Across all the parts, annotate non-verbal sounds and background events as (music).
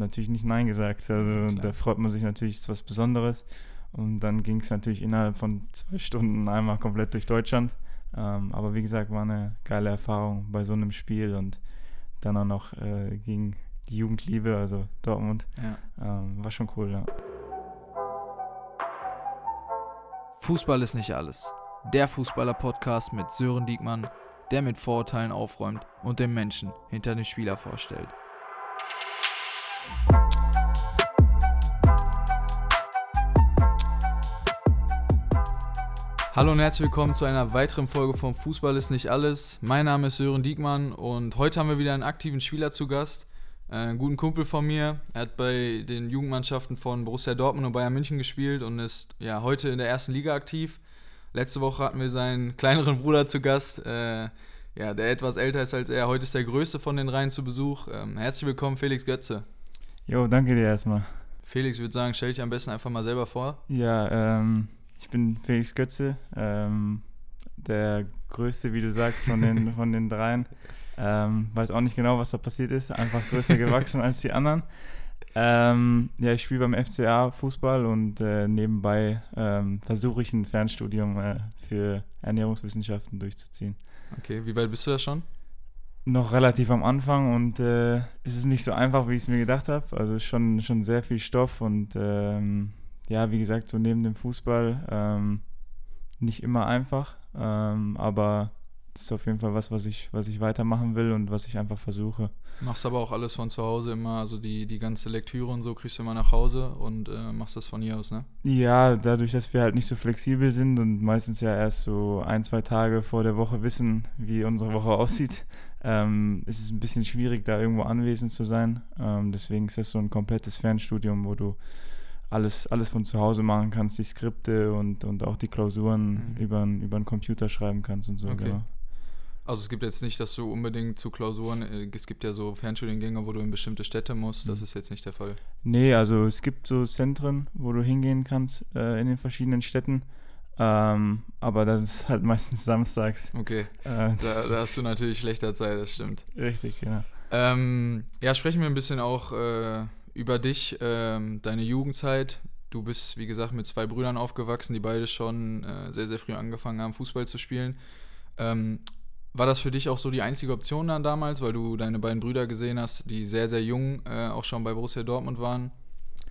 natürlich nicht Nein gesagt. Also Klar. da freut man sich natürlich, ist was Besonderes. Und dann ging es natürlich innerhalb von zwei Stunden einmal komplett durch Deutschland. Ähm, aber wie gesagt, war eine geile Erfahrung bei so einem Spiel und dann auch noch äh, gegen die Jugendliebe, also Dortmund. Ja. Ähm, war schon cool, ja. Fußball ist nicht alles. Der Fußballer-Podcast mit Sören Diekmann, der mit Vorurteilen aufräumt und den Menschen hinter dem Spieler vorstellt. Hallo und herzlich willkommen zu einer weiteren Folge von Fußball ist nicht alles. Mein Name ist Sören Diekmann und heute haben wir wieder einen aktiven Spieler zu Gast. Äh, einen guten Kumpel von mir. Er hat bei den Jugendmannschaften von Borussia Dortmund und Bayern München gespielt und ist ja heute in der ersten Liga aktiv. Letzte Woche hatten wir seinen kleineren Bruder zu Gast, äh, ja, der etwas älter ist als er. Heute ist der größte von den Reihen zu Besuch. Ähm, herzlich willkommen, Felix Götze. Jo, danke dir erstmal. Felix, ich würde sagen, stell dich am besten einfach mal selber vor. Ja, ähm, ich bin Felix Götze, ähm, der größte, wie du sagst, von den, (laughs) von den dreien. Ähm, weiß auch nicht genau, was da passiert ist. Einfach größer gewachsen als die anderen. Ähm, ja, ich spiele beim FCA Fußball und äh, nebenbei ähm, versuche ich ein Fernstudium äh, für Ernährungswissenschaften durchzuziehen. Okay, wie weit bist du da schon? Noch relativ am Anfang und äh, es ist nicht so einfach, wie ich es mir gedacht habe. Also schon, schon sehr viel Stoff und ähm, ja, wie gesagt, so neben dem Fußball ähm, nicht immer einfach, ähm, aber das ist auf jeden Fall was, was ich, was ich weitermachen will und was ich einfach versuche. Machst aber auch alles von zu Hause immer, also die, die ganze Lektüre und so kriegst du immer nach Hause und äh, machst das von hier aus, ne? Ja, dadurch, dass wir halt nicht so flexibel sind und meistens ja erst so ein, zwei Tage vor der Woche wissen, wie unsere Woche (laughs) aussieht, ähm, ist es ein bisschen schwierig, da irgendwo anwesend zu sein. Ähm, deswegen ist das so ein komplettes Fernstudium, wo du alles, alles von zu Hause machen kannst, die Skripte und, und auch die Klausuren Mhm. über, über einen Computer schreiben kannst und so. Okay. Genau. Also es gibt jetzt nicht, dass du unbedingt zu Klausuren, äh, es gibt ja so Fernstudiengänge, wo du in bestimmte Städte musst, das Mhm. ist jetzt nicht der Fall. Nee, also es gibt so Zentren, wo du hingehen kannst äh, in den verschiedenen Städten. Ähm, aber das ist halt meistens samstags. Okay, Äh, da, da hast du natürlich schlechter Zeit, das stimmt. richtig, genau. Ähm, ja, sprechen wir ein bisschen auch äh, über dich, ähm, deine Jugendzeit. Du bist, wie gesagt, mit zwei Brüdern aufgewachsen, die beide schon äh, sehr, sehr früh angefangen haben, Fußball zu spielen. Ähm, war das für dich auch so die einzige Option dann damals, weil du deine beiden Brüder gesehen hast, die sehr, sehr jung äh, auch schon bei Borussia Dortmund waren?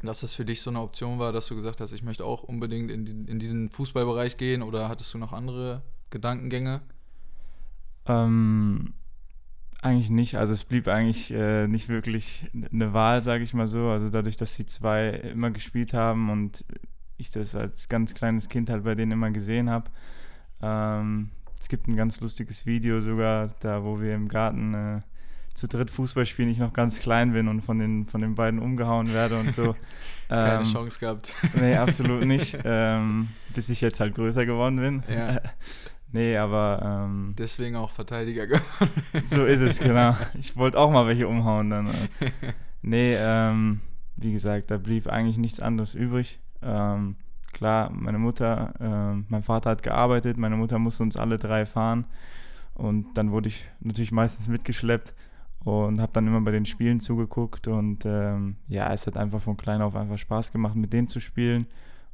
Dass das für dich so eine Option war, dass du gesagt hast, ich möchte auch unbedingt in, die, in diesen Fußballbereich gehen oder hattest du noch andere Gedankengänge? Ähm, eigentlich nicht. Also es blieb eigentlich äh, nicht wirklich eine Wahl, sage ich mal so. Also dadurch, dass die zwei immer gespielt haben und ich das als ganz kleines Kind halt bei denen immer gesehen habe. Ähm, es gibt ein ganz lustiges Video sogar, da wo wir im Garten äh, zu dritt Fußball spielen, ich noch ganz klein bin und von den, von den beiden umgehauen werde und so. (laughs) Keine Ähm, Chance gehabt. (laughs) Nee, absolut nicht. (laughs) ähm, bis ich jetzt halt größer geworden bin. Ja. nee, aber ähm, Deswegen auch Verteidiger geworden. so ist es, genau. Ich wollte auch mal welche umhauen dann. äh. Nee, ähm, wie gesagt, da blieb eigentlich nichts anderes übrig. Ähm, klar, meine Mutter, ähm, mein Vater hat gearbeitet, meine Mutter musste uns alle drei fahren. Und dann wurde ich natürlich meistens mitgeschleppt und habe dann immer bei den Spielen zugeguckt. Und ähm, ja, es hat einfach von klein auf einfach Spaß gemacht, mit denen zu spielen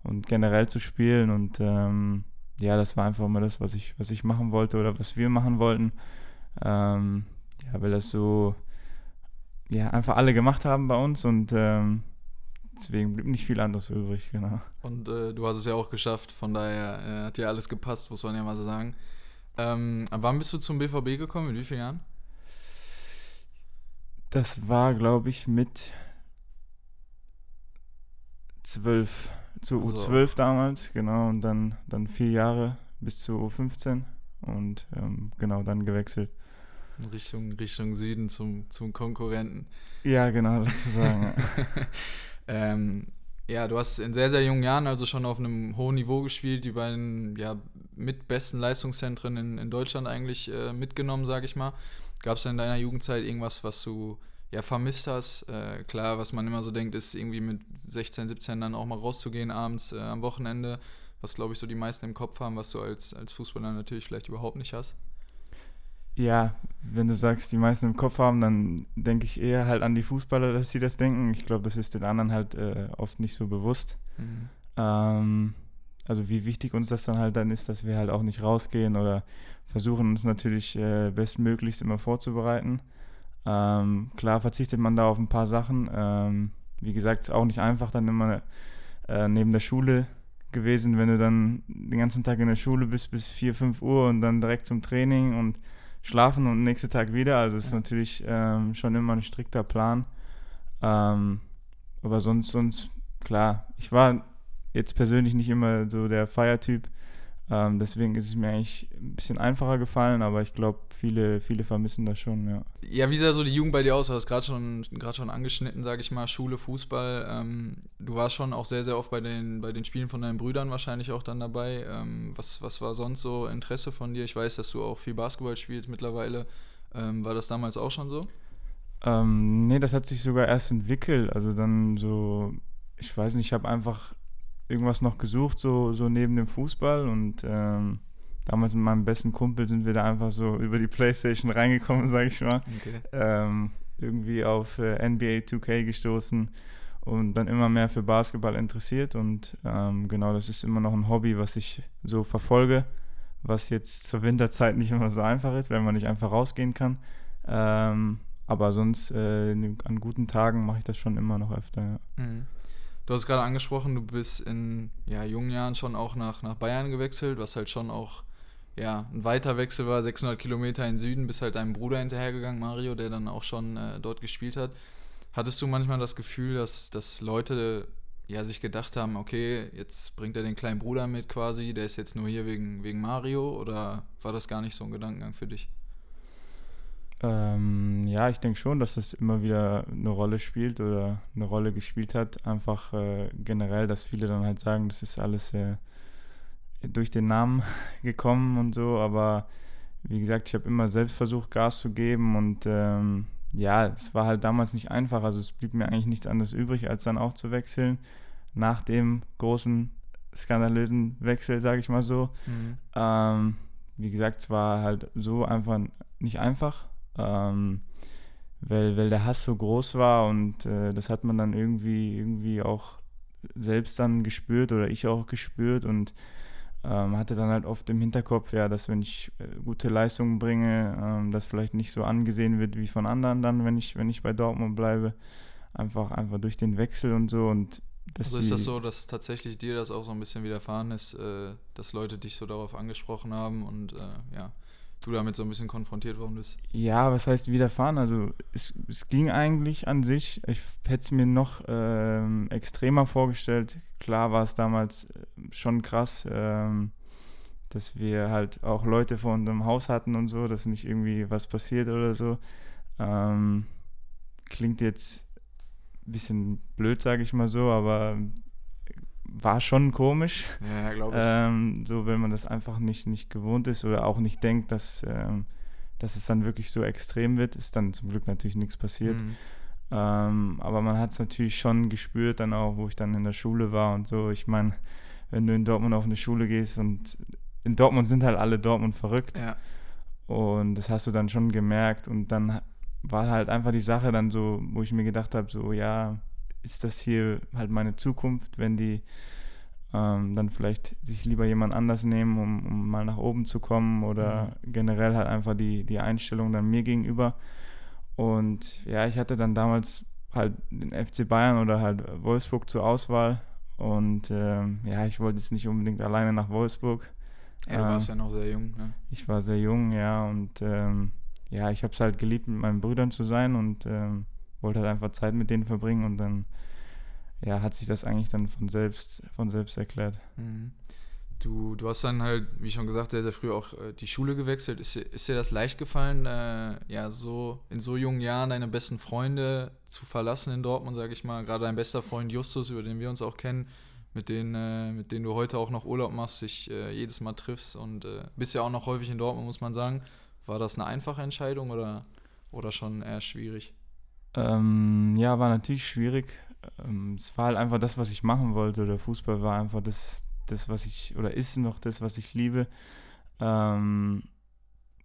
und generell zu spielen. Und ähm, ja, das war einfach immer das, was ich, was ich machen wollte oder was wir machen wollten. Ähm, ja, weil das so, ja, einfach alle gemacht haben bei uns und ähm, deswegen blieb nicht viel anderes übrig, genau. Und äh, du hast es ja auch geschafft, von daher äh, hat dir alles gepasst, muss man ja mal so sagen. Ähm, wann bist du zum BVB gekommen? In wie vielen Jahren? Das war, glaube ich, mit zwölf, zu Also U12 damals, genau, und dann, dann vier Jahre bis zu U15 und ähm, genau dann gewechselt. In Richtung, Richtung Süden zum, zum Konkurrenten. Ja, genau, sozusagen. ja. (laughs) Ähm, ja, du hast in sehr, sehr jungen Jahren also schon auf einem hohen Niveau gespielt, die beiden ja, mit besten Leistungszentren in, in Deutschland eigentlich äh, mitgenommen, sage ich mal. Gab es in deiner Jugendzeit irgendwas, was du ja vermisst hast? Äh, klar, was man immer so denkt, ist irgendwie mit 16, 17 dann auch mal rauszugehen abends äh, am Wochenende, was glaube ich so die meisten im Kopf haben, was du als, als Fußballer natürlich vielleicht überhaupt nicht hast. Ja, wenn du sagst, die meisten im Kopf haben, dann denke ich eher halt an die Fußballer, dass sie das denken. Ich glaube, das ist den anderen halt äh, oft nicht so bewusst. Mhm. Ähm, also wie wichtig uns das dann halt dann ist, dass wir halt auch nicht rausgehen oder versuchen uns natürlich äh, bestmöglichst immer vorzubereiten. Ähm, klar verzichtet man da auf ein paar Sachen. Ähm, wie gesagt, ist auch nicht einfach, dann immer äh, neben der Schule gewesen, wenn du dann den ganzen Tag in der Schule bist bis 4, 5 Uhr und dann direkt zum Training und schlafen und nächsten Tag wieder. Also es ist natürlich ähm, schon immer ein strikter Plan. Ähm, aber sonst, sonst, klar, ich war jetzt persönlich nicht immer so der Feiertyp. Ähm, deswegen ist es mir eigentlich ein bisschen einfacher gefallen, aber ich glaube, viele, viele vermissen das schon, ja. Ja, wie sah so die Jugend bei dir aus? Du hast gerade schon, schon angeschnitten, sage ich mal, Schule, Fußball. Ähm, du warst schon auch sehr, sehr oft bei den, bei den Spielen von deinen Brüdern wahrscheinlich auch dann dabei. Ähm, was, was war sonst so Interesse von dir? Ich weiß, dass du auch viel Basketball spielst mittlerweile. Ähm, war das damals auch schon so? Ähm, nee, das hat sich sogar erst entwickelt. Also dann so, ich weiß nicht, ich habe einfach irgendwas noch gesucht, so, so neben dem Fußball. Und ähm, damals mit meinem besten Kumpel sind wir da einfach so (laughs) über die Playstation reingekommen, sag ich mal. Okay. Ähm, irgendwie auf äh, NBA 2K gestoßen und dann immer mehr für Basketball interessiert. Und ähm, genau, das ist immer noch ein Hobby, was ich so verfolge, was jetzt zur Winterzeit nicht immer so einfach ist, wenn man nicht einfach rausgehen kann. Ähm, aber sonst äh, an guten Tagen mache ich das schon immer noch öfter. Ja. Mhm. Du hast gerade angesprochen, du bist in ja, jungen Jahren schon auch nach, nach Bayern gewechselt, was halt schon auch ja, ein weiter Wechsel war, 600 Kilometer in den Süden, bist halt deinem Bruder hinterhergegangen, Mario, der dann auch schon äh, dort gespielt hat. Hattest du manchmal das Gefühl, dass, dass Leute ja, sich gedacht haben, okay, jetzt bringt er den kleinen Bruder mit quasi, der ist jetzt nur hier wegen, wegen Mario oder war das gar nicht so ein Gedankengang für dich? Ähm, ja, ich denke schon, dass das immer wieder eine Rolle spielt oder eine Rolle gespielt hat. Einfach äh, generell, dass viele dann halt sagen, das ist alles äh, durch den Namen (laughs) gekommen und so. Aber wie gesagt, ich habe immer selbst versucht, Gas zu geben und ähm, ja, es war halt damals nicht einfach. Also es blieb mir eigentlich nichts anderes übrig, als dann auch zu wechseln. Nach dem großen, skandalösen Wechsel, sage ich mal so. Mhm. Ähm, wie gesagt, es war halt so einfach nicht einfach ähm, weil, weil der Hass so groß war und äh, das hat man dann irgendwie, irgendwie auch selbst dann gespürt oder ich auch gespürt und ähm, hatte dann halt oft im Hinterkopf, ja, dass wenn ich äh, gute Leistungen bringe, ähm, das vielleicht nicht so angesehen wird wie von anderen dann, wenn ich, wenn ich bei Dortmund bleibe. Einfach, einfach durch den Wechsel und so und also ist das so, dass tatsächlich dir das auch so ein bisschen widerfahren ist, äh, dass Leute dich so darauf angesprochen haben und äh, ja, du damit so ein bisschen konfrontiert worden bist? Ja, was heißt widerfahren? Also es, es ging eigentlich an sich. Ich hätte es mir noch ähm, extremer vorgestellt. Klar war es damals äh, schon krass, ähm, dass wir halt auch Leute vor unserem Haus hatten und so, dass nicht irgendwie was passiert oder so. Ähm, klingt jetzt ein bisschen blöd, sage ich mal so, aber war schon komisch. Ja, glaube ich. Ähm, so, wenn man das einfach nicht, nicht gewohnt ist oder auch nicht denkt, dass, ähm, dass es dann wirklich so extrem wird, ist dann zum Glück natürlich nichts passiert. Mhm. Ähm, aber man hat es natürlich schon gespürt, dann auch, wo ich dann in der Schule war und so. Ich meine, wenn du in Dortmund auf eine Schule gehst und in Dortmund sind halt alle Dortmund verrückt. Ja. Und das hast du dann schon gemerkt. Und dann war halt einfach die Sache dann so, wo ich mir gedacht habe, so, ja, ist das hier halt meine Zukunft, wenn die ähm, dann vielleicht sich lieber jemand anders nehmen, um, um mal nach oben zu kommen oder mhm. generell halt einfach die, die Einstellung dann mir gegenüber. Und ja, ich hatte dann damals halt den FC Bayern oder halt Wolfsburg zur Auswahl und ähm, ja, ich wollte jetzt nicht unbedingt alleine nach Wolfsburg. Ja, du warst ähm, ja noch sehr jung. Ne? Ich war sehr jung, ja, und ähm, ja, ich habe es halt geliebt, mit meinen Brüdern zu sein und ähm, wollte halt einfach Zeit mit denen verbringen und dann ja, hat sich das eigentlich dann von selbst, von selbst erklärt. Mhm. Du, du hast dann halt, wie schon gesagt, sehr, sehr früh auch äh, die Schule gewechselt. Ist, ist dir das leicht gefallen, äh, ja, so in so jungen Jahren deine besten Freunde zu verlassen in Dortmund, sage ich mal? Gerade dein bester Freund Justus, über den wir uns auch kennen, mit denen, äh, du heute auch noch Urlaub machst, dich äh, jedes Mal triffst und äh, bist ja auch noch häufig in Dortmund, muss man sagen. War das eine einfache Entscheidung oder, oder schon eher schwierig? Ähm, ja, war natürlich schwierig. Ähm, es war halt einfach das, was ich machen wollte. Der Fußball war einfach das, das, was ich, oder ist noch das, was ich liebe. Ähm,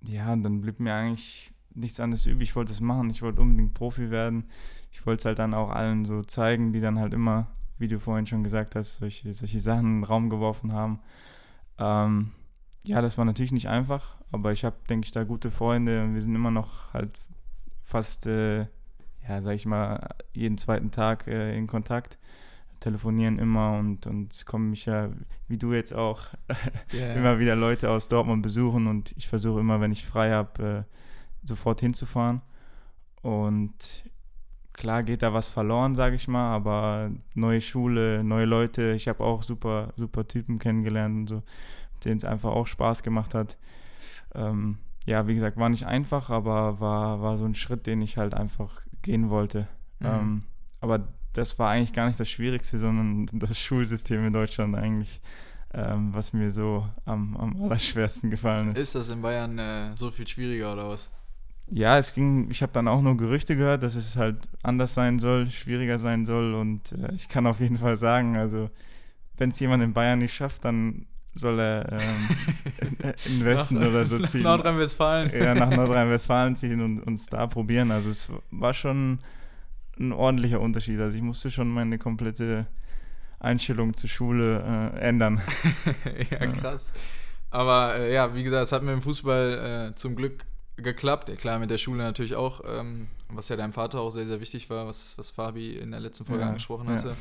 ja, dann blieb mir eigentlich nichts anderes übrig. Ich wollte es machen, ich wollte unbedingt Profi werden. Ich wollte es halt dann auch allen so zeigen, die dann halt immer, wie du vorhin schon gesagt hast, solche, solche Sachen in den Raum geworfen haben. Ähm, ja, das war natürlich nicht einfach, aber ich habe, denke ich, da gute Freunde und wir sind immer noch halt fast, äh, ja, sag ich mal, jeden zweiten Tag äh, in Kontakt telefonieren immer und, und kommen mich ja, wie du jetzt auch, (laughs) yeah. immer wieder Leute aus Dortmund besuchen und ich versuche immer, wenn ich frei habe, äh, sofort hinzufahren. Und klar geht da was verloren, sage ich mal, aber neue Schule, neue Leute, ich habe auch super, super Typen kennengelernt und so, denen es einfach auch Spaß gemacht hat. Ähm, ja, wie gesagt, war nicht einfach, aber war, war so ein Schritt, den ich halt einfach gehen wollte. Mhm. Ähm, aber das war eigentlich gar nicht das Schwierigste, sondern das Schulsystem in Deutschland eigentlich, ähm, was mir so am, am allerschwersten gefallen ist. Ist das in Bayern äh, so viel schwieriger oder was? Ja, es ging, ich habe dann auch nur Gerüchte gehört, dass es halt anders sein soll, schwieriger sein soll und äh, ich kann auf jeden Fall sagen, also wenn es jemand in Bayern nicht schafft, dann soll er ähm, (laughs) in den Westen nach, oder so ziehen. Nach Nordrhein-Westfalen. Ja, nach (laughs) Nordrhein-Westfalen ziehen und uns da probieren. Also es war schon ein ordentlicher Unterschied. Also ich musste schon meine komplette Einstellung zur Schule äh, ändern. (laughs) ja, krass. Aber äh, ja, wie gesagt, es hat mir im Fußball äh, zum Glück geklappt. Ja, klar, mit der Schule natürlich auch, ähm, was ja deinem Vater auch sehr, sehr wichtig war, was, was Fabi in der letzten Folge ja, angesprochen hatte. Ja.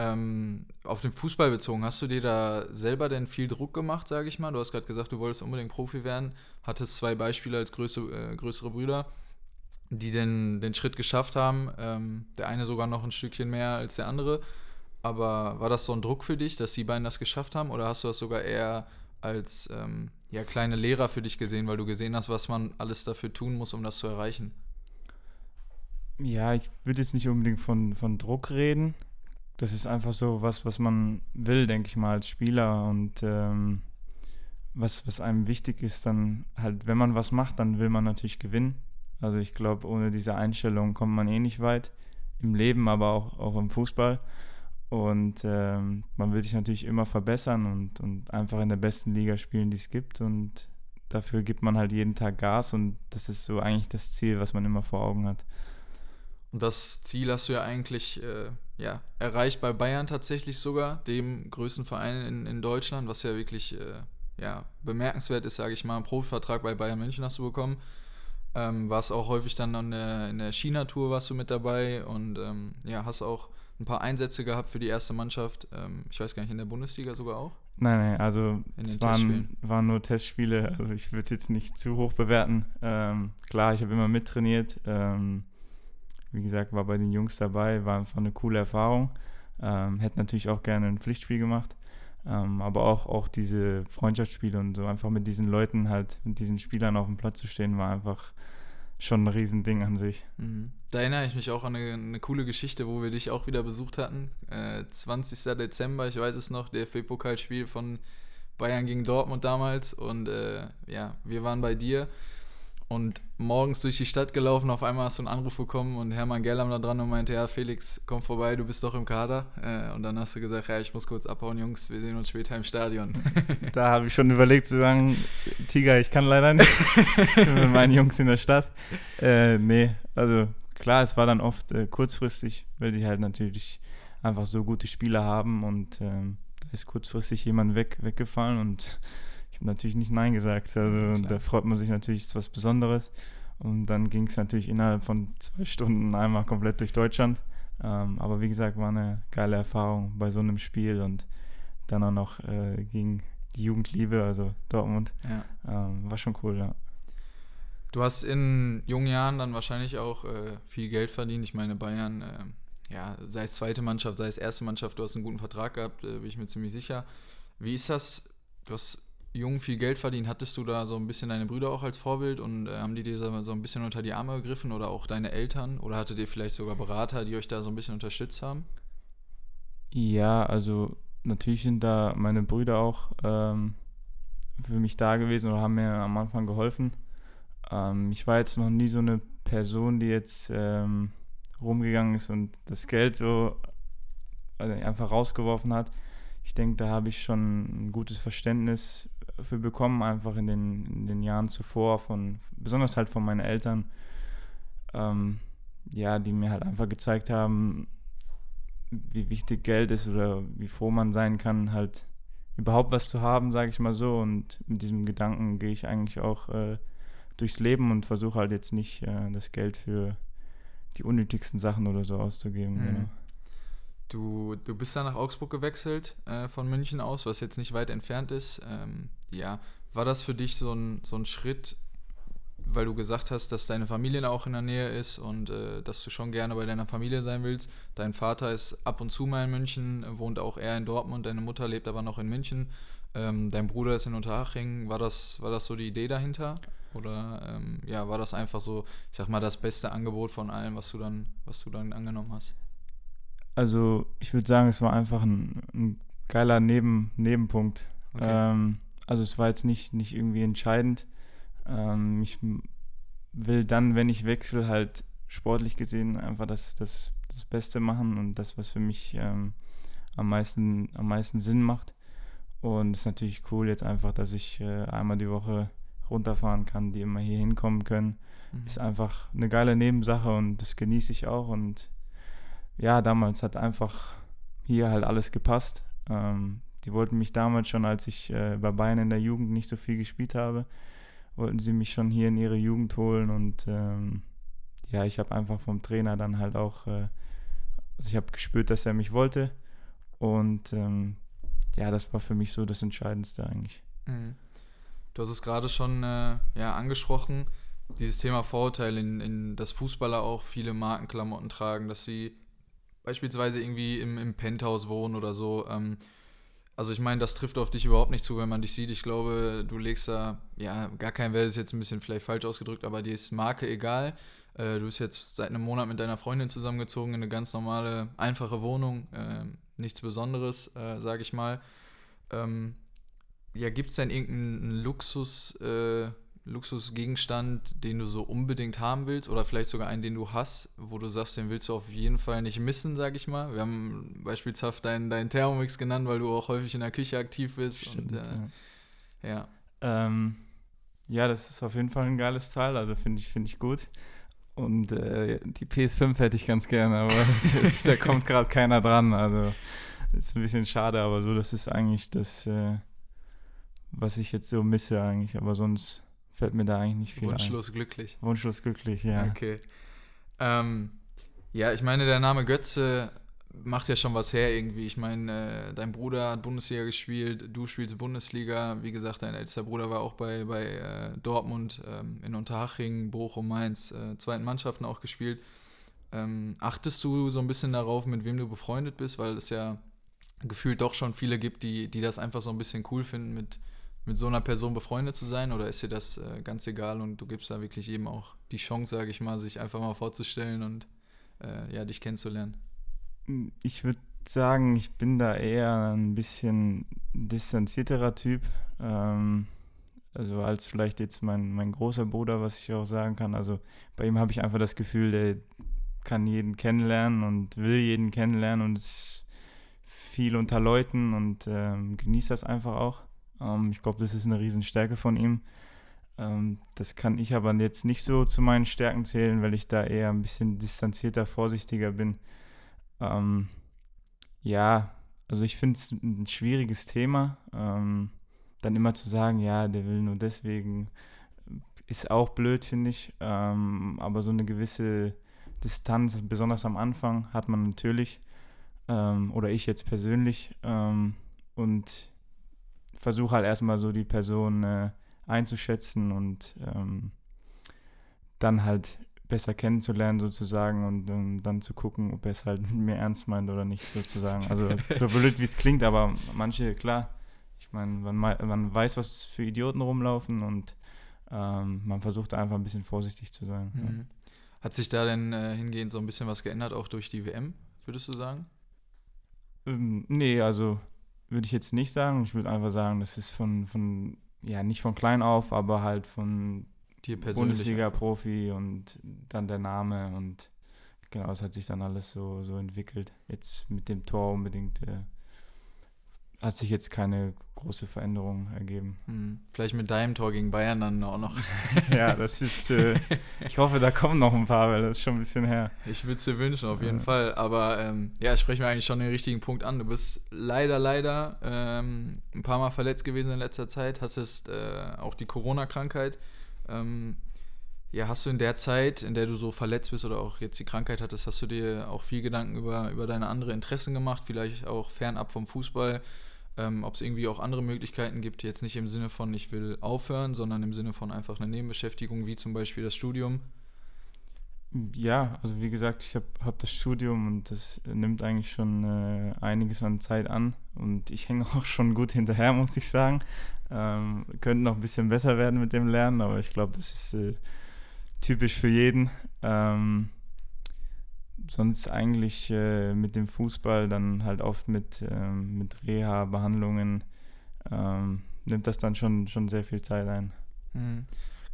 Ähm, auf den Fußball bezogen, hast du dir da selber denn viel Druck gemacht, sage ich mal? Du hast gerade gesagt, du wolltest unbedingt Profi werden, hattest zwei Beispiele als größe, äh, größere Brüder die den, den Schritt geschafft haben. Ähm, der eine sogar noch ein Stückchen mehr als der andere. Aber war das so ein Druck für dich, dass die beiden das geschafft haben? Oder hast du das sogar eher als ähm, ja, kleine Lehrer für dich gesehen, weil du gesehen hast, was man alles dafür tun muss, um das zu erreichen? Ja, ich würde jetzt nicht unbedingt von, von Druck reden. Das ist einfach so was, was man will, denke ich mal, als Spieler. Und ähm, was, was einem wichtig ist, dann halt, wenn man was macht, dann will man natürlich gewinnen. Also ich glaube, ohne diese Einstellung kommt man eh nicht weit. Im Leben, aber auch, auch im Fußball. Und ähm, man will sich natürlich immer verbessern und, und einfach in der besten Liga spielen, die es gibt. Und dafür gibt man halt jeden Tag Gas und das ist so eigentlich das Ziel, was man immer vor Augen hat. Und das Ziel hast du ja eigentlich äh, ja, erreicht bei Bayern tatsächlich sogar, dem größten Verein in, in Deutschland, was ja wirklich äh, ja, bemerkenswert ist, sage ich mal. Einen Profivertrag bei Bayern München hast du bekommen. Ähm, warst auch häufig dann in der, in der China-Tour warst du mit dabei und ähm, ja, hast auch ein paar Einsätze gehabt für die erste Mannschaft. Ähm, ich weiß gar nicht, in der Bundesliga sogar auch? Nein, nein, also es waren, waren nur Testspiele. Also ich würde es jetzt nicht zu hoch bewerten. Ähm, klar, ich habe immer mittrainiert. Ähm, wie gesagt, war bei den Jungs dabei, war einfach eine coole Erfahrung. Ähm, hätte natürlich auch gerne ein Pflichtspiel gemacht. Ähm, aber auch, auch diese Freundschaftsspiele und so einfach mit diesen Leuten halt, mit diesen Spielern auf dem Platz zu stehen, war einfach schon ein Riesending an sich. Mhm. Da erinnere ich mich auch an eine, eine, coole Geschichte, wo wir dich auch wieder besucht hatten. Äh, 20. Dezember, ich weiß es noch, der DFB-Pokalspiel von Bayern gegen Dortmund damals. Und äh, ja, wir waren bei dir und morgens durch die Stadt gelaufen, auf einmal hast du einen Anruf bekommen und Hermann Gerlam da dran und meinte, ja, Felix, komm vorbei, du bist doch im Kader. Äh, und dann hast du gesagt, ja, ich muss kurz abhauen, Jungs, wir sehen uns später im Stadion. (laughs) Da habe ich schon überlegt zu sagen, Tiger, ich kann leider nicht. mit meinen Jungs in der Stadt. Äh, nee, also klar, es war dann oft äh, kurzfristig, weil die halt natürlich einfach so gute Spieler haben und ähm, da ist kurzfristig jemand weg, weggefallen und ich habe natürlich nicht Nein gesagt. Also da freut man sich natürlich, ist was Besonderes. Und dann ging es natürlich innerhalb von zwei Stunden einmal komplett durch Deutschland. Ähm, aber wie gesagt, war eine geile Erfahrung bei so einem Spiel und dann auch noch äh, gegen die Jugendliebe, also Dortmund. Ja. Ähm, war schon cool, ja. Du hast in jungen Jahren dann wahrscheinlich auch äh, viel Geld verdient. Ich meine, Bayern, äh, ja, sei es zweite Mannschaft, sei es erste Mannschaft, du hast einen guten Vertrag gehabt, äh, bin ich mir ziemlich sicher. Wie ist das? Du hast jung viel Geld verdienen, hattest du da so ein bisschen deine Brüder auch als Vorbild und äh, haben die dir so ein bisschen unter die Arme gegriffen oder auch deine Eltern? Oder hattet ihr vielleicht sogar Berater, die euch da so ein bisschen unterstützt haben? Ja, also natürlich sind da meine Brüder auch ähm, für mich da gewesen oder haben mir am Anfang geholfen. Ähm, ich war jetzt noch nie so eine Person, die jetzt ähm, rumgegangen ist und das Geld so also einfach rausgeworfen hat. Ich denke, da habe ich schon ein gutes Verständnis für bekommen, einfach in den, in den Jahren zuvor, von, besonders halt von meinen Eltern, ähm, ja, die mir halt einfach gezeigt haben, wie wichtig Geld ist oder wie froh man sein kann, halt überhaupt was zu haben, sage ich mal so. Und mit diesem Gedanken gehe ich eigentlich auch äh, durchs Leben und versuche halt jetzt nicht äh, das Geld für die unnötigsten Sachen oder so auszugeben. Mhm. Genau. Du, du bist dann nach Augsburg gewechselt äh, von München aus, was jetzt nicht weit entfernt ist. Ähm, ja, war das für dich so ein, so ein Schritt, weil du gesagt hast, dass deine Familie auch in der Nähe ist und äh, dass du schon gerne bei deiner Familie sein willst. Dein Vater ist ab und zu mal in München, wohnt auch eher in Dortmund, deine Mutter lebt aber noch in München. Ähm, dein Bruder ist in Unterhaching. War das, war das so die Idee dahinter? Oder ähm, ja, war das einfach so, ich sag mal, das beste Angebot von allem, was du dann, was du dann angenommen hast? Also ich würde sagen, es war einfach ein, ein geiler Neben, Nebenpunkt. Okay. Ähm, also es war jetzt nicht, nicht irgendwie entscheidend. Ähm, ich will dann, wenn ich wechsle, halt sportlich gesehen einfach das, das, das Beste machen und das, was für mich ähm, am, meisten, am meisten Sinn macht. Und es ist natürlich cool jetzt einfach, dass ich äh, einmal die Woche runterfahren kann, die immer hier hinkommen können. Mhm. Ist einfach eine geile Nebensache und das genieße ich auch. Und ja, damals hat einfach hier halt alles gepasst. Ähm, die wollten mich damals schon, als ich äh, bei Bayern in der Jugend nicht so viel gespielt habe, wollten sie mich schon hier in ihre Jugend holen und ähm, ja, ich habe einfach vom Trainer dann halt auch, äh, also ich habe gespürt, dass er mich wollte und ähm, ja, das war für mich so das Entscheidendste eigentlich. Mhm. Du hast es gerade schon äh, ja, angesprochen, dieses Thema Vorurteil, in, in dass Fußballer auch viele Markenklamotten tragen, dass sie beispielsweise irgendwie im, im Penthouse wohnen oder so. Ähm, also ich meine, das trifft auf dich überhaupt nicht zu, wenn man dich sieht. Ich glaube, du legst da, ja, gar kein Wert ist jetzt ein bisschen vielleicht falsch ausgedrückt, aber dir ist Marke egal. Äh, du bist jetzt seit einem Monat mit deiner Freundin zusammengezogen in eine ganz normale, einfache Wohnung. Äh, nichts Besonderes, äh, sage ich mal. Ähm, ja, gibt es denn irgendeinen Luxus, äh, Luxusgegenstand, den du so unbedingt haben willst oder vielleicht sogar einen, den du hast, wo du sagst, den willst du auf jeden Fall nicht missen, sag ich mal. Wir haben beispielshaft deinen, deinen Thermomix genannt, weil du auch häufig in der Küche aktiv bist. Stimmt, und, äh, ja. Ja. Ähm, ja, das ist auf jeden Fall ein geiles Teil, also finde ich, find ich gut. Und äh, die PS5 hätte ich ganz gerne, aber (laughs) das, da kommt gerade keiner dran. Also ist ein bisschen schade, aber so, das ist eigentlich das, äh, was ich jetzt so misse eigentlich. Aber sonst fällt mir da eigentlich nicht viel Wunschlos ein. glücklich. Wunschlos glücklich, ja. Okay. Ähm, ja, ich meine, der Name Götze macht ja schon was her irgendwie. Ich meine, äh, dein Bruder hat Bundesliga gespielt, du spielst Bundesliga. Wie gesagt, dein ältester Bruder war auch bei, bei äh, Dortmund, ähm, in Unterhaching, Bochum, Mainz, äh, zweiten Mannschaften auch gespielt. Ähm, achtest du so ein bisschen darauf, mit wem du befreundet bist, weil es ja gefühlt doch schon viele gibt, die, die das einfach so ein bisschen cool finden, mit, mit so einer Person befreundet zu sein? Oder ist dir das äh, ganz egal und du gibst da wirklich eben auch die Chance, sage ich mal, sich einfach mal vorzustellen und äh, ja, dich kennenzulernen? Ich würde sagen, ich bin da eher ein bisschen distanzierterer Typ. Ähm, also als vielleicht jetzt mein, mein großer Bruder, was ich auch sagen kann. Also bei ihm habe ich einfach das Gefühl, der kann jeden kennenlernen und will jeden kennenlernen und ist viel unter Leuten und ähm, genießt das einfach auch. Ähm, ich glaube, das ist eine Riesenstärke von ihm. Ähm, das kann ich aber jetzt nicht so zu meinen Stärken zählen, weil ich da eher ein bisschen distanzierter, vorsichtiger bin. Ähm, ja, also ich finde es ein schwieriges Thema. Ähm, dann immer zu sagen, ja, der will nur deswegen, ist auch blöd, finde ich. Ähm, aber so eine gewisse Distanz, besonders am Anfang, hat man natürlich. Ähm, oder ich jetzt persönlich. Ähm, und versuche halt erstmal so die Person äh, einzuschätzen und ähm, dann halt besser kennenzulernen sozusagen und um, dann zu gucken, ob er es halt (laughs) mir ernst meint oder nicht sozusagen. Also so blöd wie es klingt, aber manche, klar, ich meine, man, man weiß, was für Idioten rumlaufen und ähm, man versucht einfach ein bisschen vorsichtig zu sein. Mhm. Ja. Hat sich da denn äh, hingehend so ein bisschen was geändert, auch durch die WM, würdest du sagen? Ähm, nee, also würde ich jetzt nicht sagen. Ich würde einfach sagen, das ist von, von, ja, nicht von klein auf, aber halt von Bundesliga-Profi und dann der Name und genau, es hat sich dann alles so, so entwickelt. Jetzt mit dem Tor unbedingt äh, hat sich jetzt keine große Veränderung ergeben. Hm. Vielleicht mit deinem Tor gegen Bayern dann auch noch. (laughs) ja, das ist, äh, ich hoffe, da kommen noch ein paar, weil das ist schon ein bisschen her. Ich würde es dir wünschen, auf jeden ja. Fall. Aber ähm, ja, sprechen wir eigentlich schon den richtigen Punkt an. Du bist leider, leider ähm, ein paar Mal verletzt gewesen in letzter Zeit, hattest äh, auch die Corona-Krankheit. Ähm, ja, hast du in der Zeit, in der du so verletzt bist oder auch jetzt die Krankheit hattest, hast du dir auch viel Gedanken über, über deine anderen Interessen gemacht, vielleicht auch fernab vom Fußball? Ähm, ob es irgendwie auch andere Möglichkeiten gibt, jetzt nicht im Sinne von, ich will aufhören, sondern im Sinne von einfach eine Nebenbeschäftigung, wie zum Beispiel das Studium. Ja, also wie gesagt, ich habe hab das Studium und das nimmt eigentlich schon äh, einiges an Zeit an und ich hänge (laughs) auch schon gut hinterher, muss ich sagen. Ähm, könnte noch ein bisschen besser werden mit dem Lernen, aber ich glaube, das ist äh, typisch für jeden. Ähm, sonst eigentlich äh, mit dem Fußball dann halt oft mit, ähm, mit Reha-Behandlungen ähm, nimmt das dann schon, schon sehr viel Zeit ein. Mhm.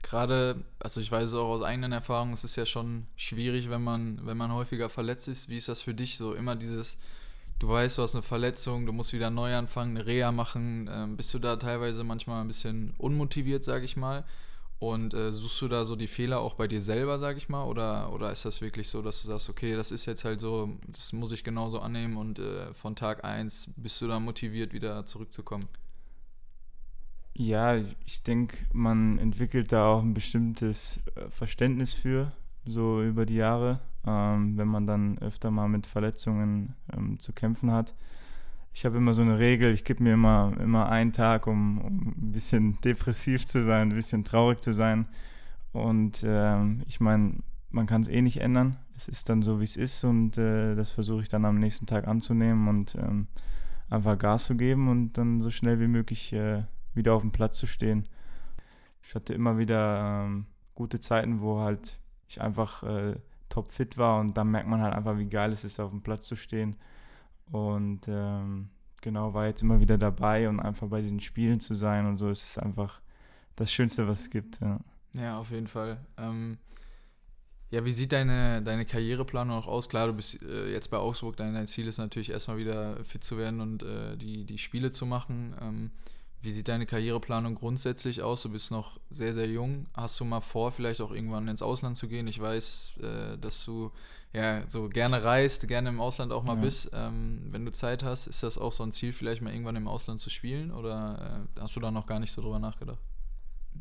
Gerade, also ich weiß auch aus eigenen Erfahrungen, es ist ja schon schwierig, wenn man, wenn man häufiger verletzt ist. Wie ist das für dich so? Immer dieses, du weißt, du hast eine Verletzung, du musst wieder neu anfangen, eine Reha machen. Ähm, bist du da teilweise manchmal ein bisschen unmotiviert, sag ich mal? Und äh, suchst du da so die Fehler auch bei dir selber, sag ich mal? Oder, oder ist das wirklich so, dass du sagst, okay, das ist jetzt halt so, das muss ich genauso annehmen und äh, von Tag 1 bist du da motiviert, wieder zurückzukommen? Ja, ich denke, man entwickelt da auch ein bestimmtes äh, Verständnis für, so über die Jahre, ähm, wenn man dann öfter mal mit Verletzungen ähm, zu kämpfen hat ich habe immer so eine Regel, ich gebe mir immer, immer einen Tag, um, um ein bisschen depressiv zu sein, ein bisschen traurig zu sein. Und ähm, ich meine, man kann es eh nicht ändern. Es ist dann so, wie es ist und äh, das versuche ich dann am nächsten Tag anzunehmen und ähm, einfach Gas zu geben und dann so schnell wie möglich äh, wieder auf dem Platz zu stehen. Ich hatte immer wieder ähm, gute Zeiten, wo halt ich einfach äh, topfit war und dann merkt man halt einfach, wie geil es ist, auf dem Platz zu stehen und ähm, genau, war jetzt immer wieder dabei und einfach bei diesen Spielen zu sein und so ist es einfach das Schönste, was es gibt. Ja, ja auf jeden Fall. Ähm, ja, wie sieht deine, deine Karriereplanung auch aus? Klar, du bist äh, jetzt bei Augsburg, dein, dein Ziel ist natürlich erstmal wieder fit zu werden und äh, die, die Spiele zu machen. Ähm, wie sieht deine Karriereplanung grundsätzlich aus? Du bist noch sehr, sehr jung. Hast du mal vor, vielleicht auch irgendwann ins Ausland zu gehen? Ich weiß, äh, dass du ja so gerne reist, gerne im Ausland auch mal ja. bist. Ähm, wenn du Zeit hast, ist das auch so ein Ziel, vielleicht mal irgendwann im Ausland zu spielen? Oder äh, hast du da noch gar nicht so drüber nachgedacht?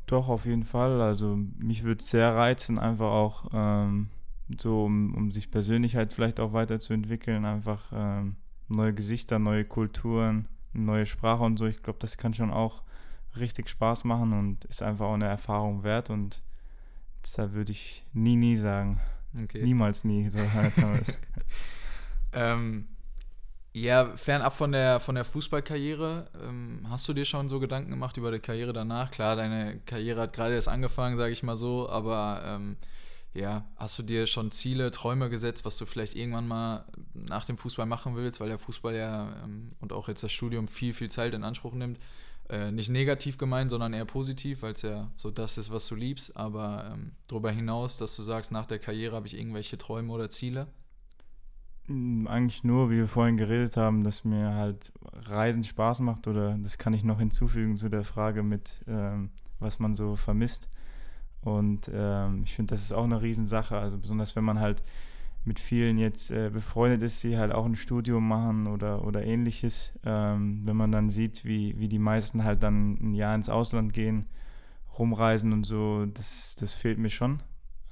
Doch, auf jeden Fall. Also mich würde es sehr reizen, einfach auch ähm, so, um, um sich persönlich halt vielleicht auch weiterzuentwickeln, einfach ähm, neue Gesichter, neue Kulturen neue Sprache und so. Ich glaube, das kann schon auch richtig Spaß machen und ist einfach auch eine Erfahrung wert und deshalb würde ich nie, nie sagen. Okay. Niemals nie. So halt (laughs) ähm, ja, fernab von der, von der Fußballkarriere, ähm, hast du dir schon so Gedanken gemacht über die Karriere danach? Klar, deine Karriere hat gerade erst angefangen, sage ich mal so, aber ähm, ja, hast du dir schon Ziele, Träume gesetzt, was du vielleicht irgendwann mal nach dem Fußball machen willst, weil der Fußball ja ähm, und auch jetzt das Studium viel, viel Zeit in Anspruch nimmt? Äh, nicht negativ gemeint, sondern eher positiv, weil es ja so das ist, was du liebst. Aber ähm, darüber hinaus, dass du sagst, nach der Karriere habe ich irgendwelche Träume oder Ziele? Hm, eigentlich nur, wie wir vorhin geredet haben, dass mir halt Reisen Spaß macht oder das kann ich noch hinzufügen zu der Frage mit, ähm, was man so vermisst. Und ähm, ich finde, das ist auch eine Riesensache. Also besonders wenn man halt mit vielen jetzt äh, befreundet ist, die halt auch ein Studium machen oder, oder ähnliches. Ähm, wenn man dann sieht, wie, wie die meisten halt dann ein Jahr ins Ausland gehen, rumreisen und so, das, das fehlt mir schon,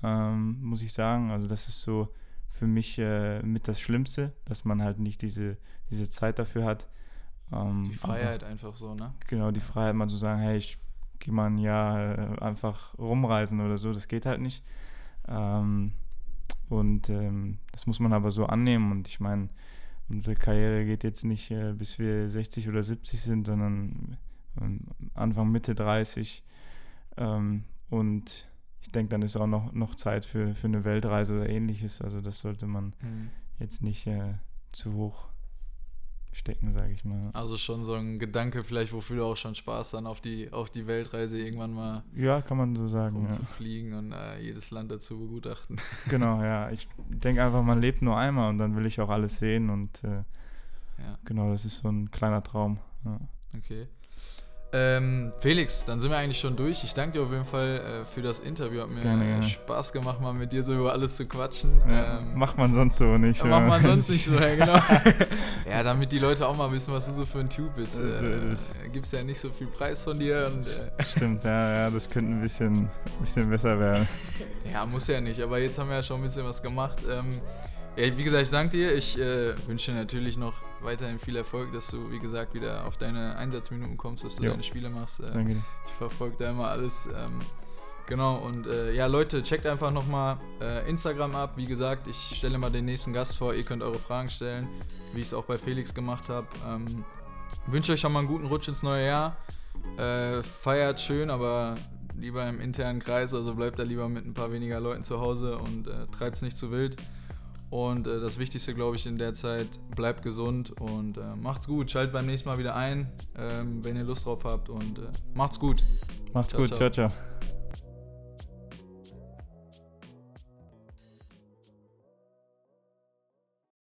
ähm, muss ich sagen. Also das ist so für mich äh, mit das Schlimmste, dass man halt nicht diese, diese Zeit dafür hat. Ähm, die Freiheit einfach so, ne? Genau, die Freiheit mal zu sagen, hey, ich mal ein Jahr äh, einfach rumreisen oder so, das geht halt nicht. Ähm, und ähm, das muss man aber so annehmen. Und ich meine, unsere Karriere geht jetzt nicht, äh, bis wir 60 oder 70 sind, sondern äh, Anfang, Mitte 30. Ähm, und ich denke, dann ist auch noch, noch Zeit für, für eine Weltreise oder ähnliches. Also das sollte man mhm. jetzt nicht äh, zu hoch stecken, sage ich mal. Also schon so ein Gedanke vielleicht, wofür du auch schon Spaß dann auf die, auf die Weltreise irgendwann mal Ja, kann man so sagen. Ja. zu fliegen und äh, jedes Land dazu begutachten. (laughs) Genau, ja. Ich denke einfach, man lebt nur einmal und dann will ich auch alles sehen und äh, ja. genau, das ist so ein kleiner Traum. Ja. Okay. Ähm, Felix, dann sind wir eigentlich schon durch. Ich danke dir auf jeden Fall äh, für das Interview. Hat mir Gerne, äh. Spaß gemacht, mal mit dir so über alles zu quatschen. Ja, Ähm, macht man sonst so nicht. ja, macht man sonst nicht so, ja, genau. (laughs) ja, damit die Leute auch mal wissen, was du so für ein Typ bist. So ist es. Äh, Gibt es ja nicht so viel Preis von dir. Und, äh, Stimmt, ja, ja, das könnte ein bisschen, bisschen besser werden. ja, muss ja nicht. Aber jetzt haben wir ja schon ein bisschen was gemacht. Ähm, ja, wie gesagt, ich danke dir. Ich äh, wünsche dir natürlich noch weiterhin viel Erfolg, dass du, wie gesagt, wieder auf deine Einsatzminuten kommst, dass du Jo. deine Spiele machst. Äh, Danke dir. Ich verfolge da immer alles. Ähm, genau, und äh, ja, Leute, checkt einfach nochmal äh, Instagram ab. Wie gesagt, ich stelle mal den nächsten Gast vor. Ihr könnt eure Fragen stellen, wie ich es auch bei Felix gemacht habe. Ähm, wünsche euch schon mal einen guten Rutsch ins neue Jahr. Äh, feiert schön, aber lieber im internen Kreis. Also bleibt da lieber mit ein paar weniger Leuten zu Hause und äh, treibt es nicht zu wild. Und äh, das Wichtigste, glaube ich, in der Zeit, bleibt gesund und äh, macht's gut. Schaltet beim nächsten Mal wieder ein, ähm, wenn ihr Lust drauf habt. Und äh, macht's gut. Macht's Ciao, gut. ciao. ciao. ciao.